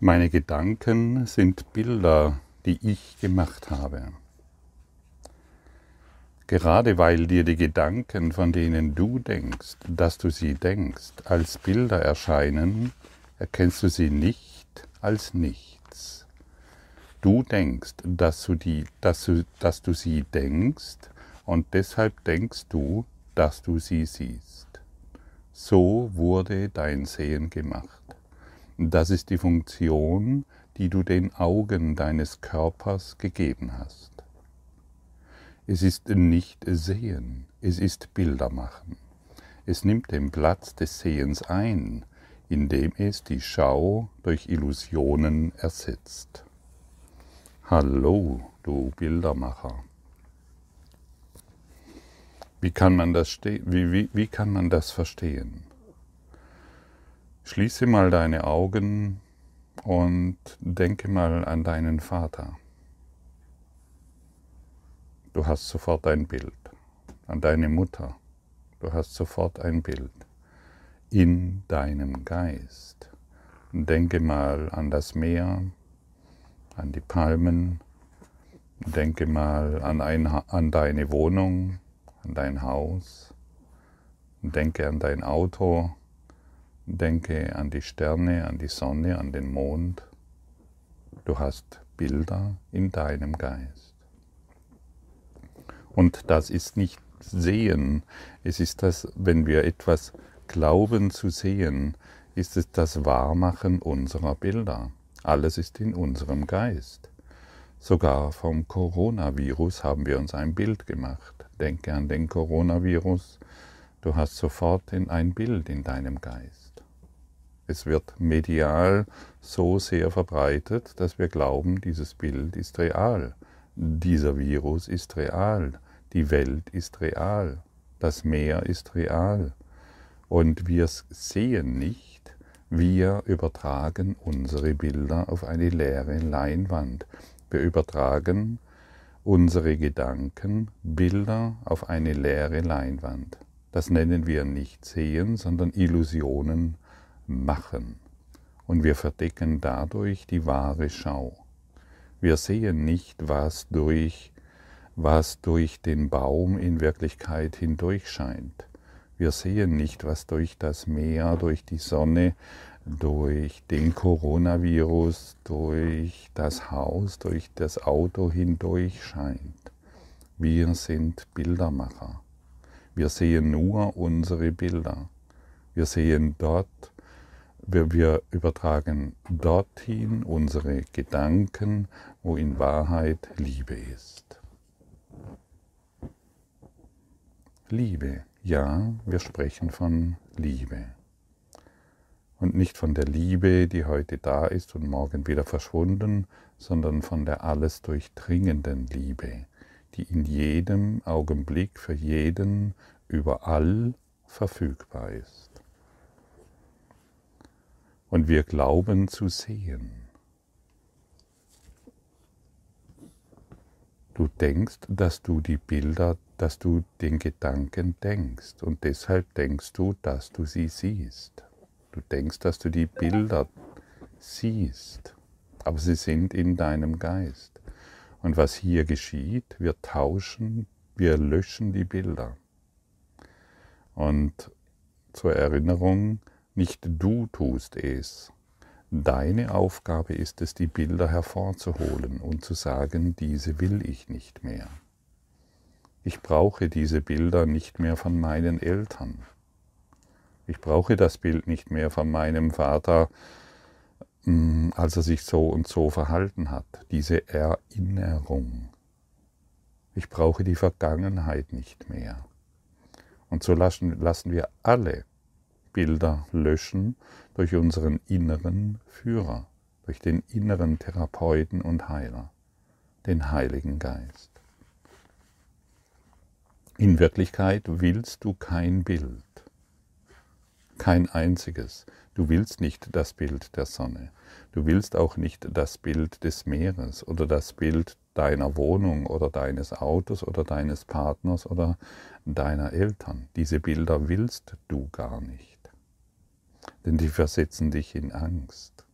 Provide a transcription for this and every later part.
Meine Gedanken sind Bilder, die ich gemacht habe. Gerade weil dir die Gedanken, von denen du denkst, dass du sie denkst, als Bilder erscheinen, erkennst du sie nicht als nichts. Du denkst, dass du, die, dass du, dass du sie denkst und deshalb denkst du, dass du sie siehst. So wurde dein Sehen gemacht. Das ist die Funktion, die du den Augen deines Körpers gegeben hast. Es ist nicht Sehen, es ist Bilder machen. Es nimmt den Platz des Sehens ein, indem es die Schau durch Illusionen ersetzt. Hallo, du Bildermacher. Wie kann man das, wie, wie, wie kann man das verstehen? Schließe mal deine Augen und denke mal an deinen Vater. Du hast sofort ein Bild. An deine Mutter. Du hast sofort ein Bild. In deinem Geist. Denke mal an das Meer, an die Palmen. Denke mal an, ein, an deine Wohnung, an dein Haus. Denke an dein Auto, Denke an die Sterne, an die Sonne, an den Mond. Du hast Bilder in deinem Geist. Und das ist nicht Sehen. Es ist das, wenn wir etwas glauben zu sehen, ist es das Wahrmachen unserer Bilder. Alles ist in unserem Geist. Sogar vom Coronavirus haben wir uns ein Bild gemacht. Denke an den Coronavirus. Du hast sofort ein Bild in deinem Geist. Es wird medial so sehr verbreitet, dass wir glauben, dieses Bild ist real. Dieser Virus ist real. Die Welt ist real. Das Meer ist real. Und wir sehen nicht, wir übertragen unsere Bilder auf eine leere Leinwand. Wir übertragen unsere Gedanken, Bilder auf eine leere Leinwand. Das nennen wir nicht sehen, sondern Illusionen machen und wir verdecken dadurch die wahre Schau. Wir sehen nicht, was durch, was durch den Baum in Wirklichkeit hindurch scheint. Wir sehen nicht, was durch das Meer, durch die Sonne, durch den Coronavirus, durch das Haus, durch das Auto hindurch scheint. Wir sind Bildermacher. Wir sehen nur unsere Bilder. Wir sehen dort, wir, wir übertragen dorthin unsere Gedanken, wo in Wahrheit Liebe ist. Liebe, ja, wir sprechen von Liebe. Und nicht von der Liebe, die heute da ist und morgen wieder verschwunden, sondern von der alles durchdringenden Liebe, die in jedem Augenblick für jeden überall verfügbar ist und wir glauben zu sehen. Du denkst, dass du die Bilder, dass du den Gedanken denkst und deshalb denkst du, dass du sie siehst. Du denkst, dass du die Bilder siehst, aber sie sind in deinem Geist. Und was hier geschieht, wir tauschen, wir löschen die Bilder. Und zur Erinnerung, nicht du tust es. Deine Aufgabe ist es, die Bilder hervorzuholen und zu sagen, diese will ich nicht mehr. Ich brauche diese Bilder nicht mehr von meinen Eltern. Ich brauche das Bild nicht mehr von meinem Vater, mm, als er sich so und so verhalten hat. Diese Erinnerung. Ich brauche die Vergangenheit nicht mehr. Und so lassen, lassen wir alle Bilder löschen durch unseren inneren Führer, durch den inneren Therapeuten und Heiler, den Heiligen Geist. In Wirklichkeit willst du kein Bild, kein einziges. Du willst nicht das Bild der Sonne, du willst auch nicht das Bild des Meeres oder das Bild deiner Wohnung oder deines Autos oder deines Partners oder deiner Eltern. Diese Bilder willst du gar nicht denn die versetzen dich in Angst.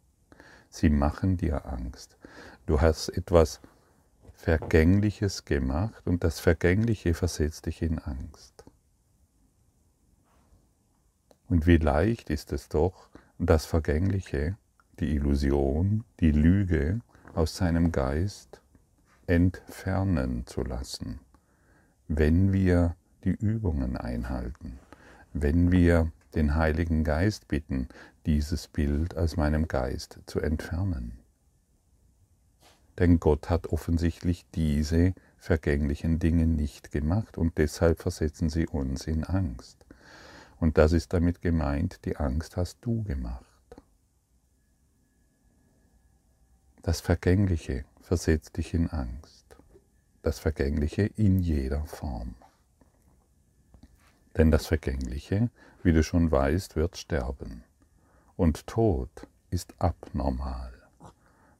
Sie machen dir Angst. Du hast etwas Vergängliches gemacht und das Vergängliche versetzt dich in Angst. Und wie leicht ist es doch, das Vergängliche, die Illusion, die Lüge aus seinem Geist entfernen zu lassen, wenn wir die Übungen einhalten, wenn wir den Heiligen Geist bitten, dieses Bild aus meinem Geist zu entfernen. Denn Gott hat offensichtlich diese vergänglichen Dinge nicht gemacht und deshalb versetzen sie uns in Angst. Und das ist damit gemeint, die Angst hast du gemacht. Das Vergängliche versetzt dich in Angst. Das Vergängliche in jeder Form. Denn das Vergängliche, wie du schon weißt, wird sterben. Und Tod ist abnormal.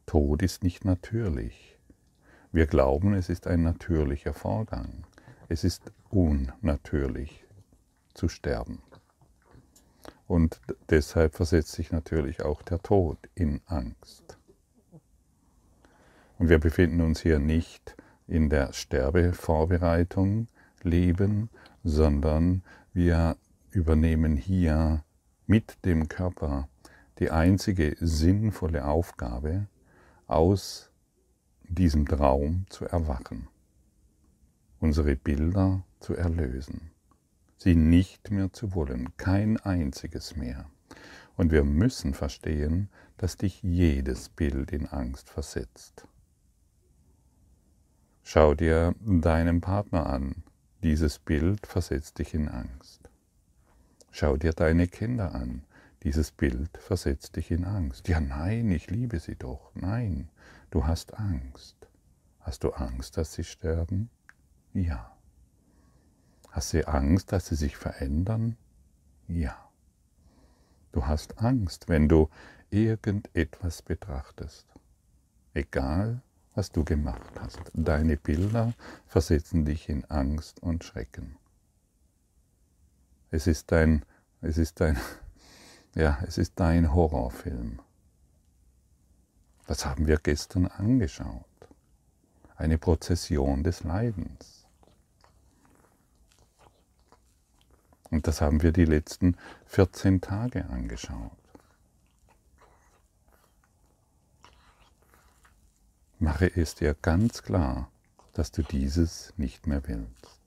Tod ist nicht natürlich. Wir glauben, es ist ein natürlicher Vorgang. Es ist unnatürlich zu sterben. Und deshalb versetzt sich natürlich auch der Tod in Angst. Und wir befinden uns hier nicht in der Sterbevorbereitung, Leben, sondern wir übernehmen hier mit dem Körper die einzige sinnvolle Aufgabe, aus diesem Traum zu erwachen, unsere Bilder zu erlösen, sie nicht mehr zu wollen, kein einziges mehr. Und wir müssen verstehen, dass dich jedes Bild in Angst versetzt. Schau dir deinen Partner an, dieses Bild versetzt dich in Angst. Schau dir deine Kinder an, dieses Bild versetzt dich in Angst. Ja, nein, ich liebe sie doch. Nein, du hast Angst. Hast du Angst, dass sie sterben? Ja. Hast du Angst, dass sie sich verändern? Ja. Du hast Angst, wenn du irgendetwas betrachtest. Egal, was du gemacht hast. Deine Bilder versetzen dich in Angst und Schrecken. Es ist dein, es ist dein, ja, es ist dein Horrorfilm. Was haben wir gestern angeschaut? Eine Prozession des Leidens. Und das haben wir die letzten 14 Tage angeschaut. Mache es dir ganz klar, dass du dieses nicht mehr willst.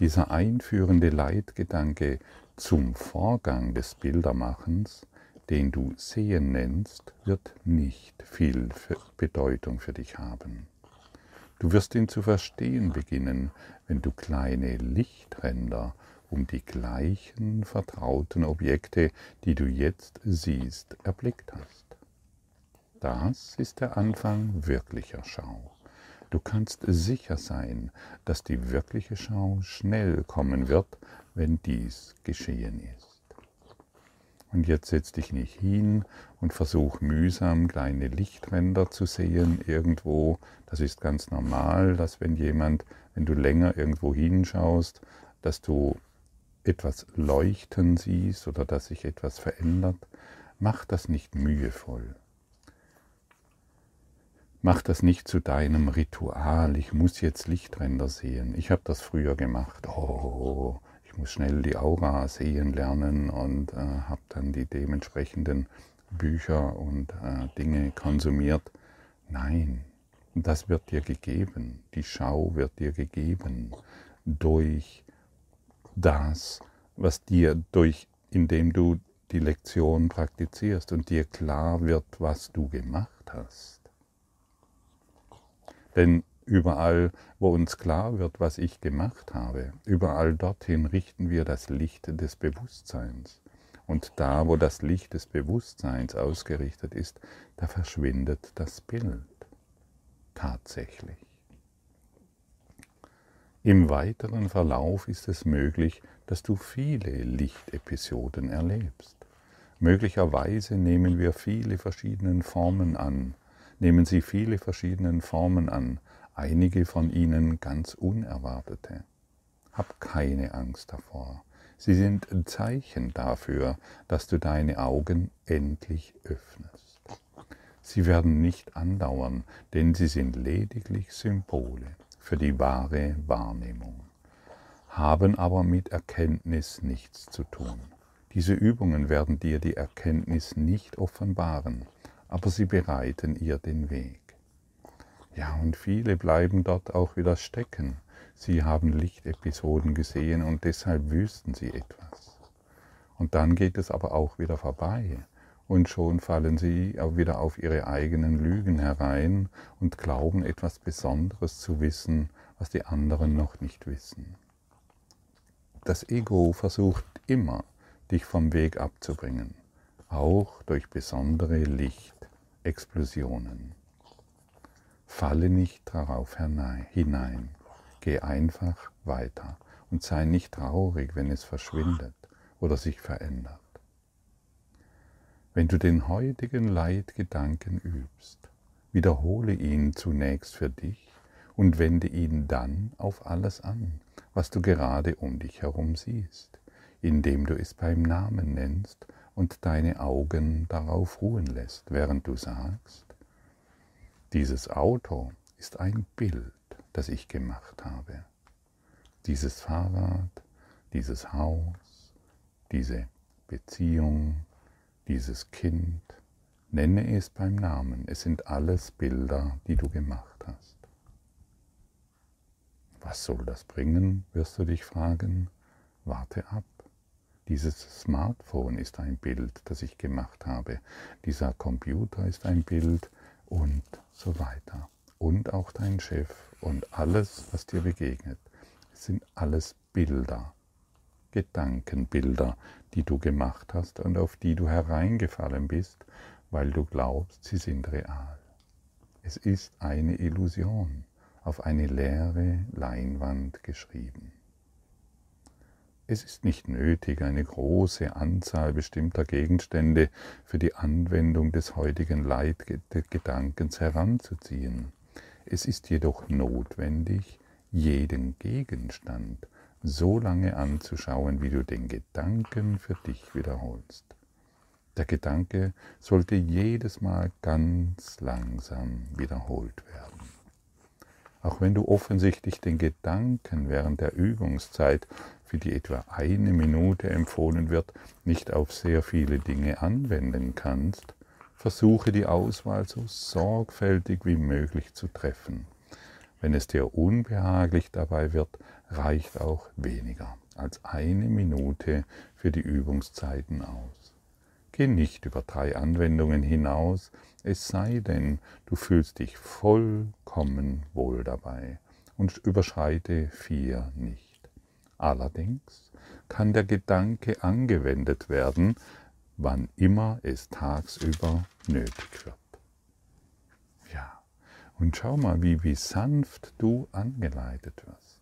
Dieser einführende Leitgedanke zum Vorgang des Bildermachens, den du Sehen nennst, wird nicht viel Bedeutung für dich haben. Du wirst ihn zu verstehen beginnen, wenn du kleine Lichtränder um die gleichen vertrauten Objekte, die du jetzt siehst, erblickt hast. Das ist der Anfang wirklicher Schau. Du kannst sicher sein, dass die wirkliche Schau schnell kommen wird, wenn dies geschehen ist. Und jetzt setz dich nicht hin und versuch mühsam kleine Lichtränder zu sehen irgendwo. Das ist ganz normal, dass wenn jemand, wenn du länger irgendwo hinschaust, dass du etwas leuchten siehst oder dass sich etwas verändert. Mach das nicht mühevoll. Mach das nicht zu deinem Ritual. Ich muss jetzt Lichtränder sehen. Ich habe das früher gemacht. Oh, ich muss schnell die Aura sehen lernen und äh, habe dann die dementsprechenden Bücher und äh, Dinge konsumiert. Nein, das wird dir gegeben. Die Schau wird dir gegeben durch das, was dir durch, indem du die Lektion praktizierst und dir klar wird, was du gemacht hast. Denn überall, wo uns klar wird, was ich gemacht habe, überall dorthin richten wir das Licht des Bewusstseins. Und da, wo das Licht des Bewusstseins ausgerichtet ist, da verschwindet das Bild. Tatsächlich. Im weiteren Verlauf ist es möglich, dass du viele Lichtepisoden erlebst. Möglicherweise nehmen wir viele verschiedene Formen an, nehmen sie viele verschiedene Formen an, einige von ihnen ganz unerwartete. Hab keine Angst davor. Sie sind ein Zeichen dafür, dass du deine Augen endlich öffnest. Sie werden nicht andauern, denn sie sind lediglich Symbole für die wahre Wahrnehmung, haben aber mit Erkenntnis nichts zu tun. Diese Übungen werden dir die Erkenntnis nicht offenbaren, aber sie bereiten ihr den Weg. Ja, und viele bleiben dort auch wieder stecken. Sie haben Lichtepisoden gesehen und deshalb wüssten sie etwas. Und dann geht es aber auch wieder vorbei und schon fallen sie wieder auf ihre eigenen Lügen herein und glauben etwas Besonderes zu wissen, was die anderen noch nicht wissen. Das Ego versucht immer, dich vom Weg abzubringen, auch durch besondere Lichtexplosionen. Falle nicht darauf hinein, geh einfach weiter und sei nicht traurig, wenn es verschwindet oder sich verändert. Wenn du den heutigen Leitgedanken übst, wiederhole ihn zunächst für dich und wende ihn dann auf alles an, was du gerade um dich herum siehst, indem du es beim Namen nennst und deine Augen darauf ruhen lässt, während du sagst, dieses Auto ist ein Bild, das ich gemacht habe. Dieses Fahrrad, dieses Haus, diese Beziehung, dieses Kind, nenne es beim Namen. Es sind alles Bilder, die du gemacht hast. Was soll das bringen, wirst du dich fragen. Warte ab. Dieses Smartphone ist ein Bild, das ich gemacht habe. Dieser Computer ist ein Bild und so weiter. Und auch dein Chef und alles, was dir begegnet, sind alles Bilder, Gedankenbilder, die du gemacht hast und auf die du hereingefallen bist, weil du glaubst, sie sind real. Es ist eine Illusion, auf eine leere Leinwand geschrieben. Es ist nicht nötig, eine große Anzahl bestimmter Gegenstände für die Anwendung des heutigen Leitgedankens heranzuziehen. Es ist jedoch notwendig, jeden Gegenstand so lange anzuschauen, wie du den Gedanken für dich wiederholst. Der Gedanke sollte jedes Mal ganz langsam wiederholt werden. Auch wenn du offensichtlich den Gedanken während der Übungszeit für die etwa eine Minute empfohlen wird, nicht auf sehr viele Dinge anwenden kannst, versuche die Auswahl so sorgfältig wie möglich zu treffen. Wenn es dir unbehaglich dabei wird, reicht auch weniger als eine Minute für die Übungszeiten aus. Geh nicht über drei Anwendungen hinaus, es sei denn, du fühlst dich vollkommen wohl dabei und überschreite vier nicht. Allerdings kann der Gedanke angewendet werden, wann immer es tagsüber nötig wird. Ja, und schau mal, wie, wie sanft du angeleitet wirst.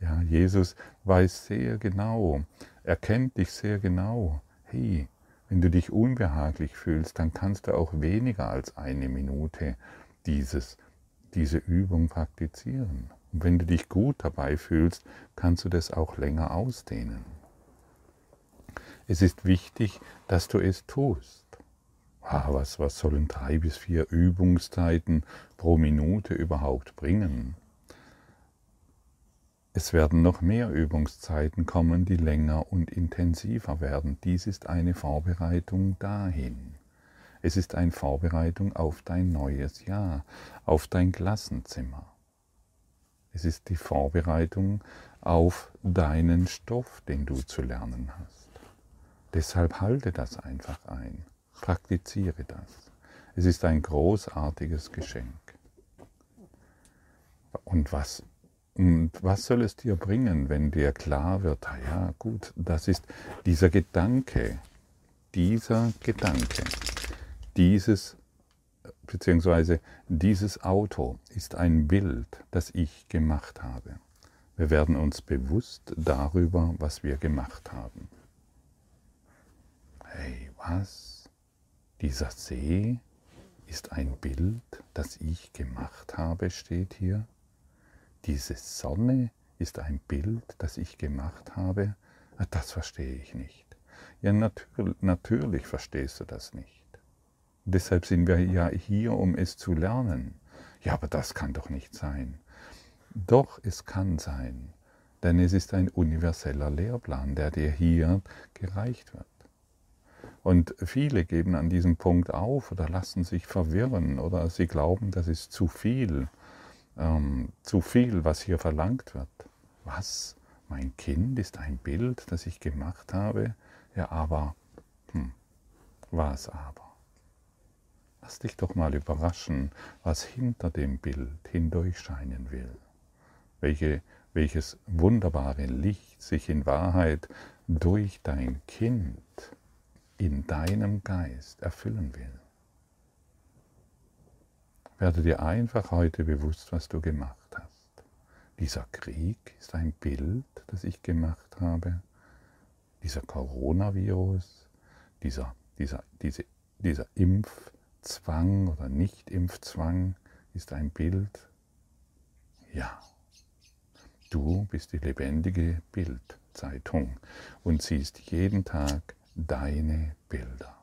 Ja, Jesus weiß sehr genau, er kennt dich sehr genau. Hey, wenn du dich unbehaglich fühlst, dann kannst du auch weniger als eine Minute dieses, diese Übung praktizieren. Und wenn du dich gut dabei fühlst, kannst du das auch länger ausdehnen. Es ist wichtig, dass du es tust. Ah, was, was sollen drei bis vier Übungszeiten pro Minute überhaupt bringen? Es werden noch mehr Übungszeiten kommen, die länger und intensiver werden. Dies ist eine Vorbereitung dahin. Es ist eine Vorbereitung auf dein neues Jahr, auf dein Klassenzimmer. Es ist die Vorbereitung auf deinen Stoff, den du zu lernen hast. Deshalb halte das einfach ein. Praktiziere das. Es ist ein großartiges Geschenk. Und was, und was soll es dir bringen, wenn dir klar wird, ah ja gut, das ist dieser Gedanke, dieser Gedanke, dieses beziehungsweise dieses Auto ist ein Bild, das ich gemacht habe. Wir werden uns bewusst darüber, was wir gemacht haben. Hey, was? Dieser See ist ein Bild, das ich gemacht habe, steht hier. Diese Sonne ist ein Bild, das ich gemacht habe. Ah, das verstehe ich nicht. Ja, natür natürlich verstehst du das nicht. Deshalb sind wir ja hier, um es zu lernen. Ja, aber das kann doch nicht sein. Doch, es kann sein, denn es ist ein universeller Lehrplan, der dir hier gereicht wird. Und viele geben an diesem Punkt auf oder lassen sich verwirren oder sie glauben, das ist zu viel, ähm, zu viel, was hier verlangt wird. Was? Mein Kind ist ein Bild, das ich gemacht habe? Ja, aber, hm, was aber? Lass dich doch mal überraschen, was hinter dem Bild hindurchscheinen will. Welche, welches wunderbare Licht sich in Wahrheit durch dein Kind in deinem Geist erfüllen will. Werde dir einfach heute bewusst, was du gemacht hast. Dieser Krieg ist ein Bild, das ich gemacht habe. Dieser Coronavirus, dieser, dieser, diese, dieser Impfzwang oder Nicht-Impfzwang ist ein Bild. Ja, du bist die lebendige Bildzeitung und siehst jeden Tag deine Bilder.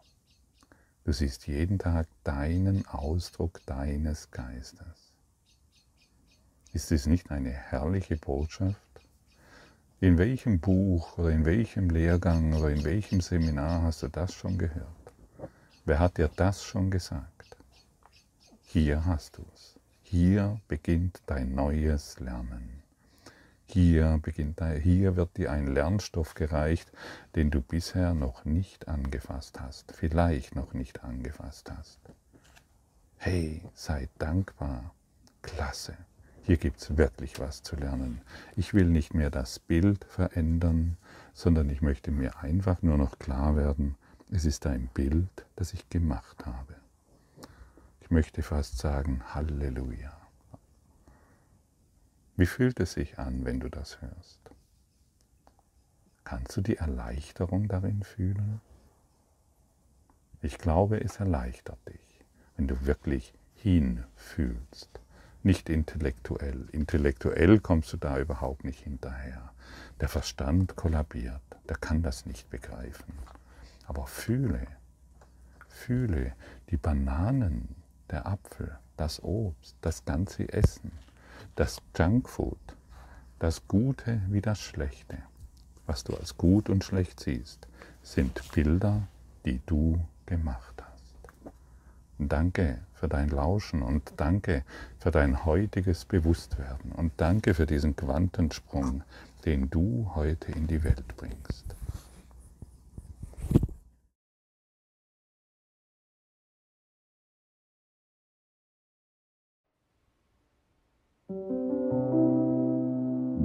Du siehst jeden Tag deinen Ausdruck deines Geistes. Ist es nicht eine herrliche Botschaft? In welchem Buch oder in welchem Lehrgang oder in welchem Seminar hast du das schon gehört? Wer hat dir das schon gesagt? Hier hast du es. Hier beginnt dein neues Lernen. Hier, beginnt, hier wird dir ein Lernstoff gereicht, den du bisher noch nicht angefasst hast, vielleicht noch nicht angefasst hast. Hey, sei dankbar. Klasse. Hier gibt es wirklich was zu lernen. Ich will nicht mehr das Bild verändern, sondern ich möchte mir einfach nur noch klar werden, es ist ein Bild, das ich gemacht habe. Ich möchte fast sagen, Halleluja. Wie fühlt es sich an, wenn du das hörst? Kannst du die Erleichterung darin fühlen? Ich glaube, es erleichtert dich, wenn du wirklich hinfühlst nicht intellektuell. Intellektuell kommst du da überhaupt nicht hinterher. Der Verstand kollabiert, der kann das nicht begreifen. Aber fühle, fühle die Bananen, der Apfel, das Obst, das ganze Essen, das Junkfood, das Gute wie das Schlechte. Was du als gut und schlecht siehst, sind Bilder, die du gemacht hast. Danke für dein Lauschen und danke für dein heutiges Bewusstwerden und danke für diesen Quantensprung, den du heute in die Welt bringst.